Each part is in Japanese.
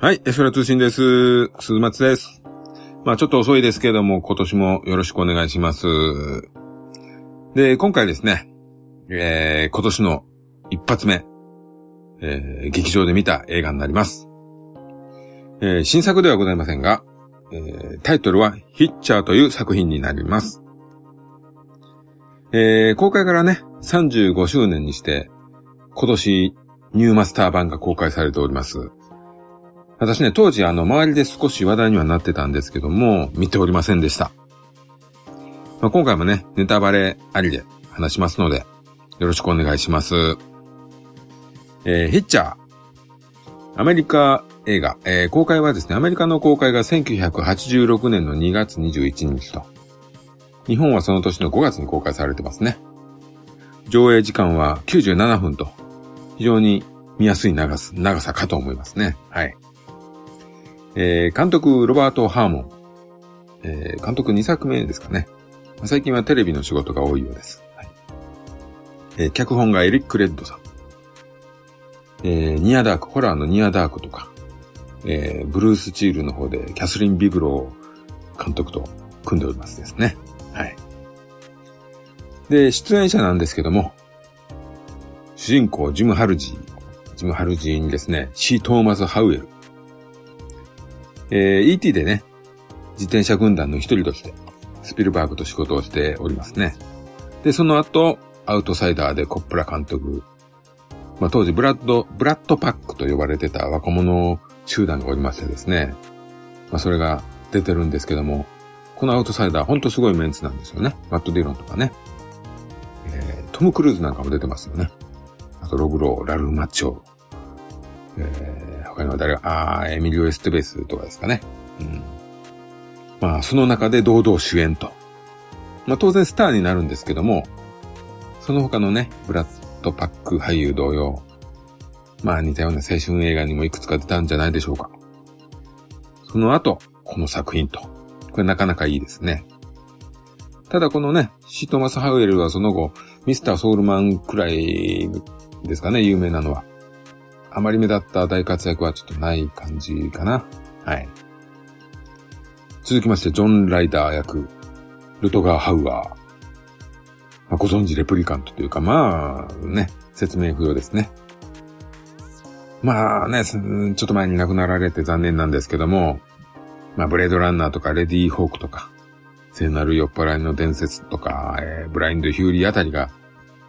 はい、エソラ通信です。鈴松です。まあちょっと遅いですけども、今年もよろしくお願いします。で、今回ですね、えー、今年の一発目、えー、劇場で見た映画になります。えー、新作ではございませんが、えー、タイトルはヒッチャーという作品になります。えー、公開からね、35周年にして、今年ニューマスター版が公開されております。私ね、当時あの、周りで少し話題にはなってたんですけども、見ておりませんでした。まあ、今回もね、ネタバレありで話しますので、よろしくお願いします。えー、ヒッチャー。アメリカ映画、えー、公開はですね、アメリカの公開が1986年の2月21日と、日本はその年の5月に公開されてますね。上映時間は97分と、非常に見やすい長さ長さかと思いますね。はい。えー、監督、ロバート・ハーモン。えー、監督2作目ですかね。最近はテレビの仕事が多いようです。はい、えー、脚本がエリック・レッドさん。えー、ニアダーク、ホラーのニアダークとか、えー、ブルース・チールの方でキャスリン・ビグロー監督と組んでおりますですね。はい。で、出演者なんですけども、主人公、ジム・ハルジー。ジム・ハルジーにですね、シー・トーマス・ハウエル。えー、E.T. でね、自転車軍団の一人として、スピルバーグと仕事をしておりますね。で、その後、アウトサイダーでコップラ監督。まあ、当時ブラッド、ブラッドパックと呼ばれてた若者集団がおりましてですね。まあ、それが出てるんですけども、このアウトサイダーほんとすごいメンツなんですよね。マット・ディロンとかね。えー、トム・クルーズなんかも出てますよね。あと、ログロー、ラル・マッチョ、えー、他には誰が、あー、エミリオ・エステベースとかですかね。うん。まあ、その中で堂々主演と。まあ、当然スターになるんですけども、その他のね、ブラッド・パック俳優同様、まあ似たような青春映画にもいくつか出たんじゃないでしょうか。その後、この作品と。これなかなかいいですね。ただこのね、シートマス・ハウエルはその後、ミスター・ソウルマンくらいですかね、有名なのは。あまり目立った大活躍はちょっとない感じかな。はい。続きまして、ジョン・ライダー役、ルトガー・ハウアー。まあ、ご存知レプリカントというか、まあ、ね、説明不要ですね。まあね、ちょっと前に亡くなられて残念なんですけども、まあ、ブレードランナーとか、レディー・ホークとか、聖なる酔っ払いの伝説とか、えー、ブラインド・ヒューリーあたりが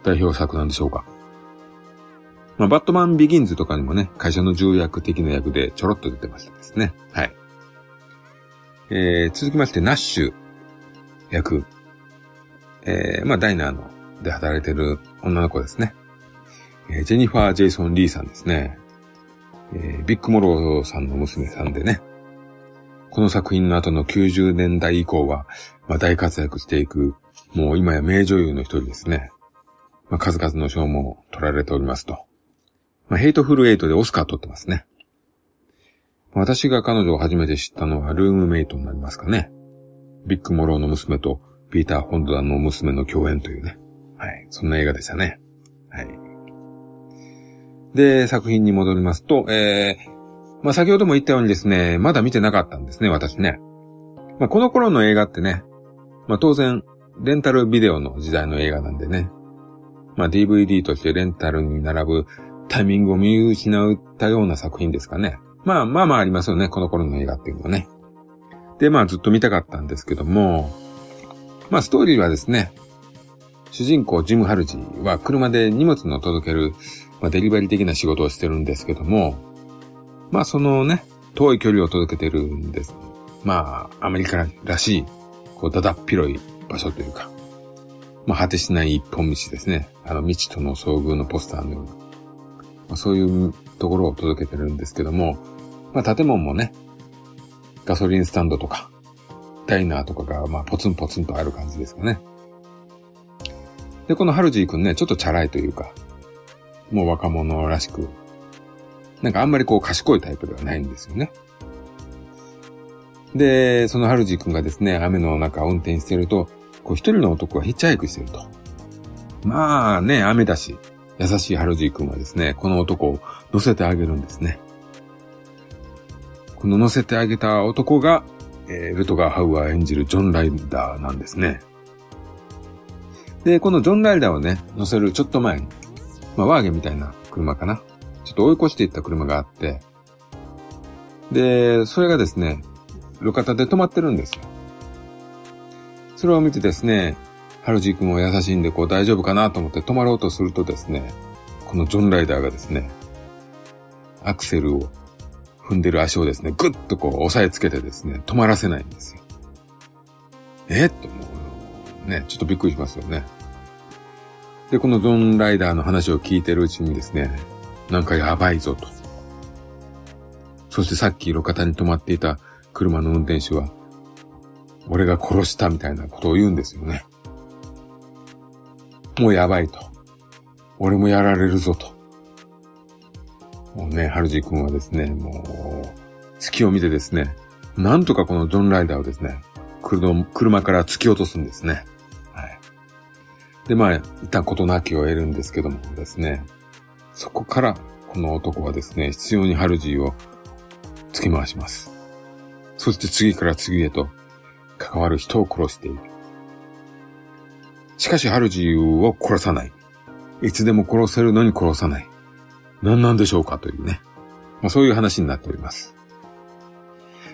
代表作なんでしょうか。まあ、バットマンビギンズとかにもね、会社の重役的な役でちょろっと出てましたですね。はい。えー、続きまして、ナッシュ役。えー、まあ、ダイナーので働いてる女の子ですね。えー、ジェニファー・ジェイソン・リーさんですね。えー、ビック・モローさんの娘さんでね。この作品の後の90年代以降は、まあ、大活躍していく、もう今や名女優の一人ですね。まあ、数々の賞も取られておりますと。まあ、ヘイトフルエイトでオスカー取ってますね。私が彼女を初めて知ったのはルームメイトになりますかね。ビッグモローの娘とピーター・ホンドラの娘の共演というね。はい。そんな映画でしたね。はい。で、作品に戻りますと、えー、まあ、先ほども言ったようにですね、まだ見てなかったんですね、私ね。まあ、この頃の映画ってね、まあ、当然、レンタルビデオの時代の映画なんでね。まあ、DVD としてレンタルに並ぶタイミングを見失ったような作品ですかね。まあまあまあありますよね、この頃の映画っていうのはね。で、まあずっと見たかったんですけども、まあストーリーはですね、主人公ジム・ハルジは車で荷物の届ける、まあ、デリバリー的な仕事をしてるんですけども、まあそのね、遠い距離を届けてるんです。まあ、アメリカらしい、こう、だだっ広い場所というか、まあ、果てしない一本道ですね。あの、未知との遭遇のポスターのような。まあ、そういうところを届けてるんですけども、まあ、建物もね、ガソリンスタンドとか、ダイナーとかが、まあ、ポツンポツンとある感じですかね。で、このハルジーくんね、ちょっとチャラいというか、もう若者らしく、なんかあんまりこう賢いタイプではないんですよね。で、そのハルジーくんがですね、雨の中運転してると、こう一人の男がヒッチハイクしてると。まあね、雨だし、優しいハルジー君はですね、この男を乗せてあげるんですね。この乗せてあげた男が、えー、ルトガー・ハウアー演じるジョン・ライダーなんですね。で、このジョン・ライダーをね、乗せるちょっと前に、まあ、ワーゲンみたいな車かな。ちょっと追い越していった車があって、で、それがですね、路肩で止まってるんですよ。それを見てですね、ハルジー君も優しいんで、こう大丈夫かなと思って止まろうとするとですね、このジョンライダーがですね、アクセルを踏んでる足をですね、ぐっとこう押さえつけてですね、止まらせないんですよ。え？っともう、ね、ちょっとびっくりしますよね。で、このジョンライダーの話を聞いてるうちにですね、なんかやばいぞと。そしてさっき路肩に止まっていた車の運転手は、俺が殺したみたいなことを言うんですよね。もうやばいと。俺もやられるぞと。もうね、ハルジ君はですね、もう、隙を見てですね、なんとかこのジョンライダーをですね、車から突き落とすんですね。はい。で、まあ、一旦事なきを得るんですけどもですね、そこから、この男はですね、必要にハルジーを突き回します。そして次から次へと関わる人を殺している。しかしハルジーを殺さない。いつでも殺せるのに殺さない。何なんでしょうかというね。まあ、そういう話になっております。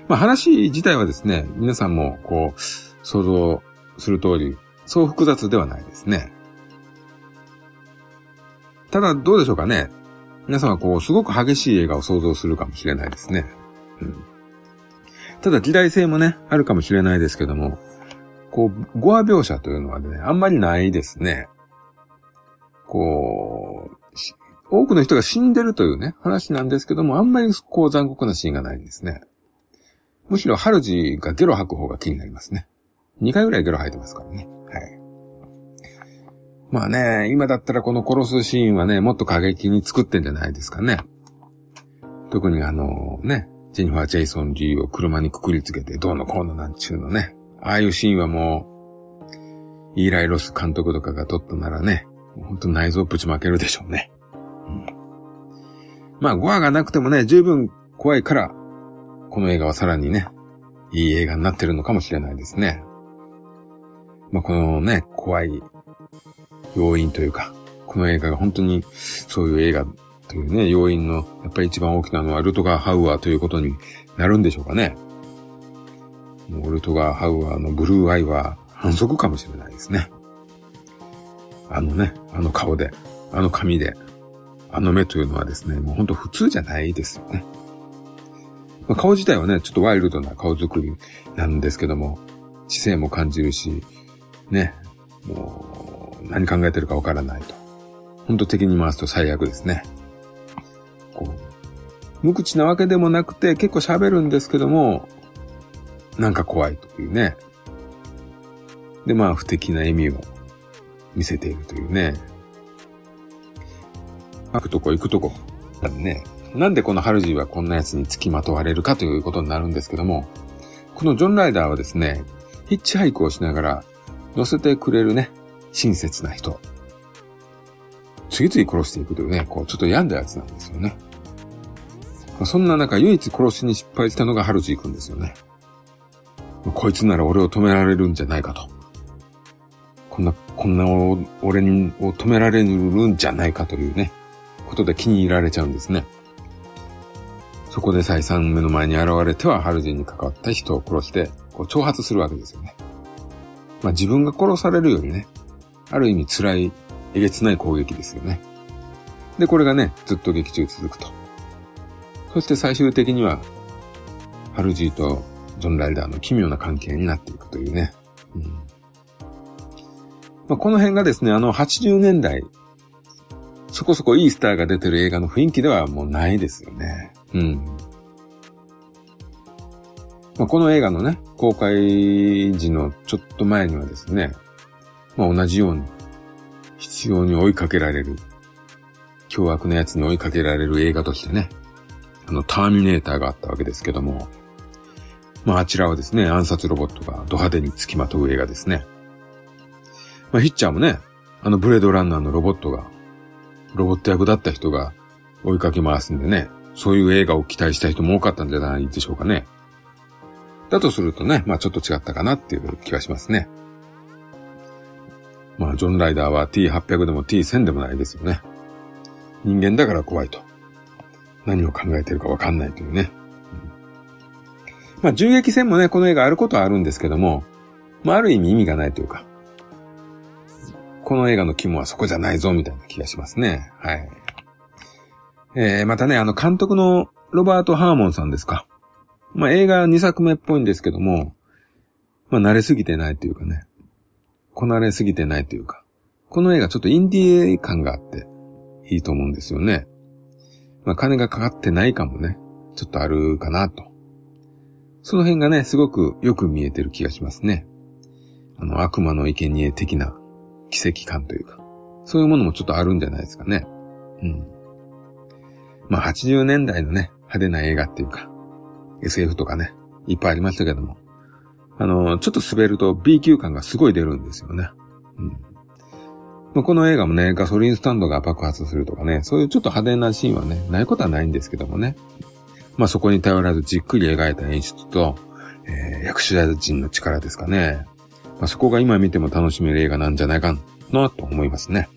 まあ、話自体はですね、皆さんもこう、想像する通り、そう複雑ではないですね。ただ、どうでしょうかね。皆さんはこう、すごく激しい映画を想像するかもしれないですね。うん。ただ、時代性もね、あるかもしれないですけども、こう、語話描写というのはね、あんまりないですね。こう、多くの人が死んでるというね、話なんですけども、あんまりこう残酷なシーンがないんですね。むしろ、ハルジがゲロ吐く方が気になりますね。2回ぐらいゲロ吐いてますからね。はい。まあね、今だったらこの殺すシーンはね、もっと過激に作ってんじゃないですかね。特にあのね、ジェニファー・ジェイソン・リーを車にくくりつけてどうのこうのなんちゅうのね。ああいうシーンはもう、イーライ・ロス監督とかが撮ったならね、ほんと内臓ぶちまけるでしょうね。うん、まあ、ゴアがなくてもね、十分怖いから、この映画はさらにね、いい映画になってるのかもしれないですね。まあ、このね、怖い要因というか、この映画が本当にそういう映画というね、要因のやっぱり一番大きなのはルトガー・ハウアーということになるんでしょうかね。ウルトガー・ハウアーのブルーアイは反則かもしれないですね。あのね、あの顔で、あの髪で、あの目というのはですね、もうほんと普通じゃないですよね。まあ、顔自体はね、ちょっとワイルドな顔作りなんですけども、知性も感じるし、ね、もう何考えてるかわからないと。ほんと敵に回すと最悪ですね。こう、無口なわけでもなくて結構喋るんですけども、なんか怖いというね。で、まあ、不敵な笑みを見せているというね。行くとこ行くとこ。ね。なんでこのハルジーはこんな奴に付きまとわれるかということになるんですけども、このジョン・ライダーはですね、ヒッチハイクをしながら乗せてくれるね、親切な人。次々殺していくというね、こう、ちょっと病んだやつなんですよね。そんな中、唯一殺しに失敗したのがハルジー君ですよね。こいつなら俺を止められるんじゃないかと。こんな、こんな俺にを止められるんじゃないかというね、ことで気に入られちゃうんですね。そこで再三目の前に現れてはハルジンに関わった人を殺して、こう挑発するわけですよね。まあ自分が殺されるよりね、ある意味辛い、えげつない攻撃ですよね。で、これがね、ずっと劇中続くと。そして最終的には、ハルジーとジョン・ライダーの奇妙な関係になっていくというね。うんまあ、この辺がですね、あの80年代、そこそこいいスターが出てる映画の雰囲気ではもうないですよね。うん。まあ、この映画のね、公開時のちょっと前にはですね、まあ、同じように、必要に追いかけられる、凶悪な奴に追いかけられる映画としてね、あの、ターミネーターがあったわけですけども、まあ、あちらはですね、暗殺ロボットがド派手に付きまとう映画ですね。まあ、ヒッチャーもね、あのブレードランナーのロボットが、ロボット役だった人が追いかけ回すんでね、そういう映画を期待した人も多かったんじゃないでしょうかね。だとするとね、まあちょっと違ったかなっていう気がしますね。まあジョン・ライダーは T800 でも T1000 でもないですよね。人間だから怖いと。何を考えてるかわかんないというね。うん、まあ銃撃戦もね、この映画あることはあるんですけども、まあある意味意味がないというか、この映画の肝はそこじゃないぞみたいな気がしますね。はい。えー、またね、あの監督のロバート・ハーモンさんですか。まあ映画2作目っぽいんですけども、まあ慣れすぎてないというかね、こなれすぎてないというか、この映画ちょっとインディー感があっていいと思うんですよね。まあ金がかかってない感もね、ちょっとあるかなと。その辺がね、すごくよく見えてる気がしますね。あの悪魔の生贄的な奇跡感というか、そういうものもちょっとあるんじゃないですかね。うん。まあ80年代のね、派手な映画っていうか、SF とかね、いっぱいありましたけども、あの、ちょっと滑ると B 級感がすごい出るんですよね。うん。まあ、この映画もね、ガソリンスタンドが爆発するとかね、そういうちょっと派手なシーンはね、ないことはないんですけどもね。まあそこに頼らずじっくり描いた演出と、えー、役者陣の力ですかね。まあ、そこが今見ても楽しめる映画なんじゃないかなと思いますね。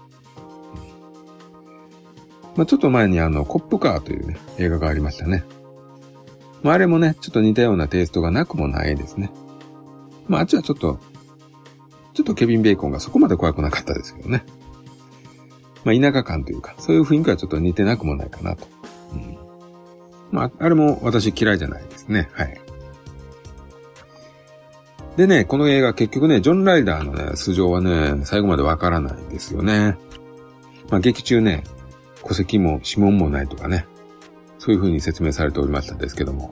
まあ、ちょっと前にあの、コップカーというね、映画がありましたね。まあ、あれもね、ちょっと似たようなテイストがなくもないですね。まあ、あっちはちょっと、ちょっとケビン・ベーコンがそこまで怖くなかったですけどね。まあ、田舎感というか、そういう雰囲気はちょっと似てなくもないかなと。うん、まあ、あれも私嫌いじゃないですね。はい。でね、この映画結局ね、ジョン・ライダーのね、素性はね、最後までわからないんですよね。まあ、劇中ね、戸籍も指紋もないとかね、そういう風に説明されておりましたですけども。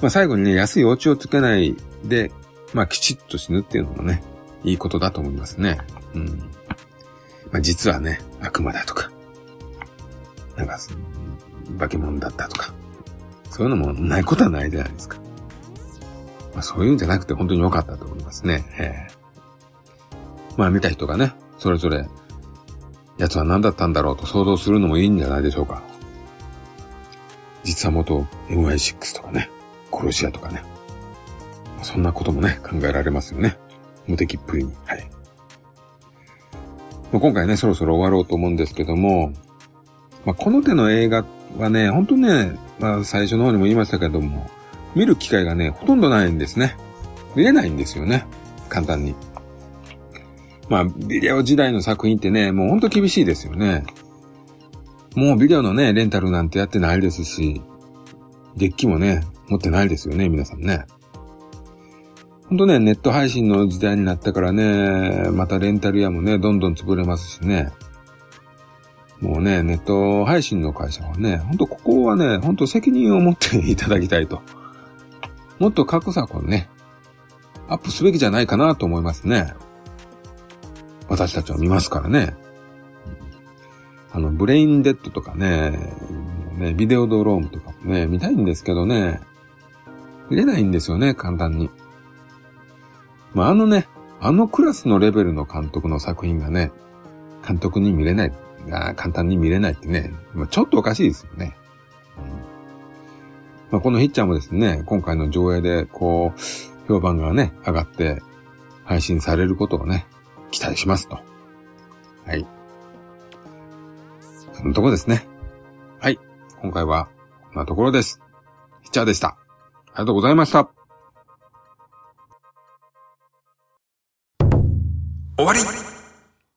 まあ、最後にね、安いお家をつけないで、まあ、きちっと死ぬっていうのもね、いいことだと思いますね。うん。まあ、実はね、悪魔だとか、なんか、化け物だったとか、そういうのもないことはないじゃないですか。まあ、そういうんじゃなくて本当に良かったと思いますね。えー、まあ見た人がね、それぞれ、奴は何だったんだろうと想像するのもいいんじゃないでしょうか。実は元 MI6 とかね、殺し屋とかね。そんなこともね、考えられますよね。無敵っぷりに。はい。まあ、今回ね、そろそろ終わろうと思うんですけども、まあ、この手の映画はね、本当ね、まあ、最初の方にも言いましたけども、見る機会がね、ほとんどないんですね。見れないんですよね。簡単に。まあ、ビデオ時代の作品ってね、もうほんと厳しいですよね。もうビデオのね、レンタルなんてやってないですし、デッキもね、持ってないですよね、皆さんね。ほんとね、ネット配信の時代になったからね、またレンタル屋もね、どんどん潰れますしね。もうね、ネット配信の会社はね、ほんとここはね、ほんと責任を持っていただきたいと。もっと格差をね、アップすべきじゃないかなと思いますね。私たちは見ますからね。あの、ブレインデッドとかね、ね、ビデオドロームとかもね、見たいんですけどね、見れないんですよね、簡単に。まあ、あのね、あのクラスのレベルの監督の作品がね、監督に見れない、簡単に見れないってね、ちょっとおかしいですよね。まあ、このヒッチャーもですね、今回の上映で、こう、評判がね、上がって、配信されることをね、期待しますと。はい。そのとこですね。はい。今回は、こんなところです。ヒッチャーでした。ありがとうございました。終わり。